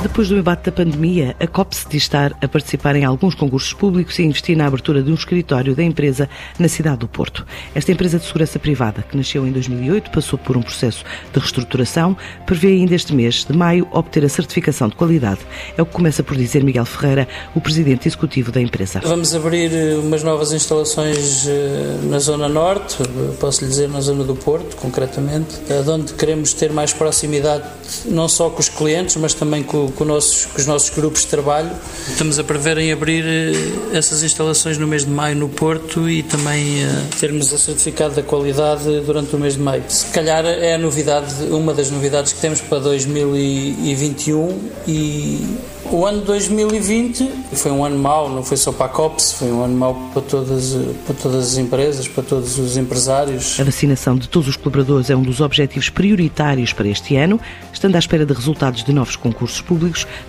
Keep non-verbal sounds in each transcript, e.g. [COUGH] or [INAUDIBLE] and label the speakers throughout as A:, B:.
A: Depois do embate da pandemia, a COPS diz estar a participar em alguns concursos públicos e investir na abertura de um escritório da empresa na cidade do Porto. Esta empresa de segurança privada, que nasceu em 2008, passou por um processo de reestruturação, prevê ainda este mês de maio obter a certificação de qualidade. É o que começa por dizer Miguel Ferreira, o presidente executivo da empresa.
B: Vamos abrir eh, umas novas instalações eh, na Zona Norte, posso lhe dizer na Zona do Porto, concretamente, onde queremos ter mais proximidade não só com os clientes, mas também com com, nossos, com os nossos grupos de trabalho. Estamos a prever em abrir eh, essas instalações no mês de maio no Porto e também uh, termos a certificado da qualidade durante o mês de maio. Se calhar é a novidade, uma das novidades que temos para 2021 e o ano 2020 foi um ano mau, não foi só para a COPS, foi um ano mau para todas, para todas as empresas, para todos os empresários.
A: A vacinação de todos os colaboradores é um dos objetivos prioritários para este ano, estando à espera de resultados de novos concursos públicos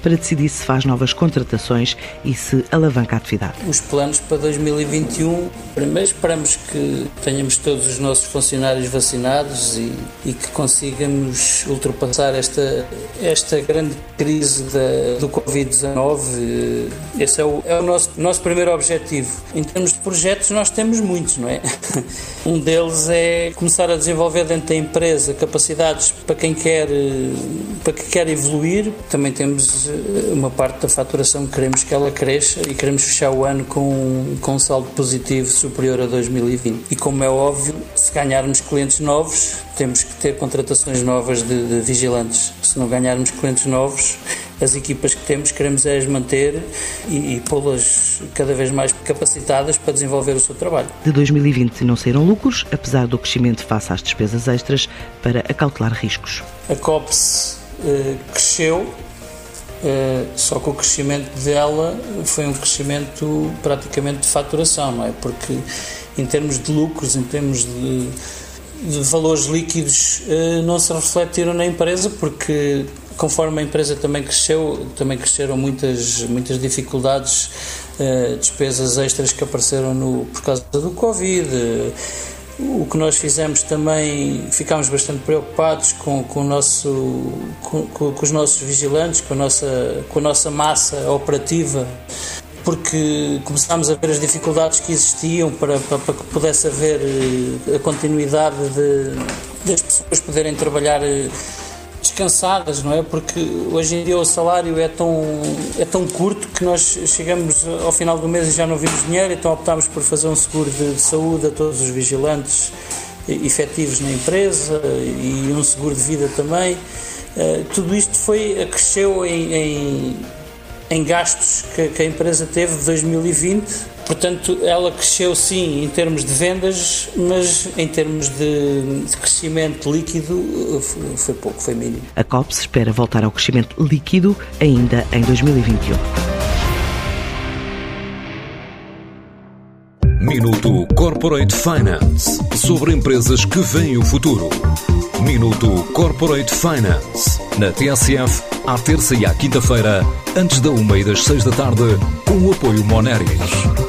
A: para decidir se faz novas contratações e se alavanca a atividade.
B: Os planos para 2021, primeiro esperamos que tenhamos todos os nossos funcionários vacinados e, e que consigamos ultrapassar esta, esta grande crise da, do Covid Covid-19. Eh, esse é o, é o nosso, nosso primeiro objetivo. Em termos de projetos, nós temos muitos, não é? [LAUGHS] Um deles é começar a desenvolver dentro da empresa capacidades para quem quer, eh, para quem quer evoluir. Também temos eh, uma parte da faturação que queremos que ela cresça e queremos fechar o ano com, com um saldo positivo superior a 2020. E como é óbvio, se ganharmos clientes novos, temos que ter contratações novas de, de vigilantes. Se não ganharmos clientes novos, as equipas que temos queremos é as manter e, e pô-las cada vez mais capacitadas para desenvolver o seu trabalho.
A: De 2020 não saíram lucros, apesar do crescimento face às despesas extras para acautelar riscos.
B: A COPS eh, cresceu, eh, só que o crescimento dela foi um crescimento praticamente de faturação, não é? Porque em termos de lucros, em termos de, de valores líquidos, eh, não se refletiram na empresa porque conforme a empresa também cresceu, também cresceram muitas, muitas dificuldades, uh, despesas extras que apareceram no, por causa do Covid. O que nós fizemos também, ficámos bastante preocupados com, com, nosso, com, com, os nossos vigilantes, com a nossa, com a nossa massa operativa, porque começámos a ver as dificuldades que existiam para, para, para que pudesse haver eh, a continuidade de, das pessoas poderem trabalhar descansadas, não é? Porque hoje em dia o salário é tão, é tão curto que nós chegamos ao final do mês e já não vimos dinheiro, então optámos por fazer um seguro de, de saúde a todos os vigilantes efetivos na empresa e um seguro de vida também. Uh, tudo isto foi, cresceu em, em, em gastos que, que a empresa teve de 2020 Portanto, ela cresceu sim em termos de vendas, mas em termos de, de crescimento líquido foi pouco, foi mínimo.
A: A COPS espera voltar ao crescimento líquido ainda em 2021.
C: Minuto Corporate Finance sobre empresas que veem o futuro. Minuto Corporate Finance na TSF à terça e à quinta-feira, antes da uma e das seis da tarde, com o apoio Moneris.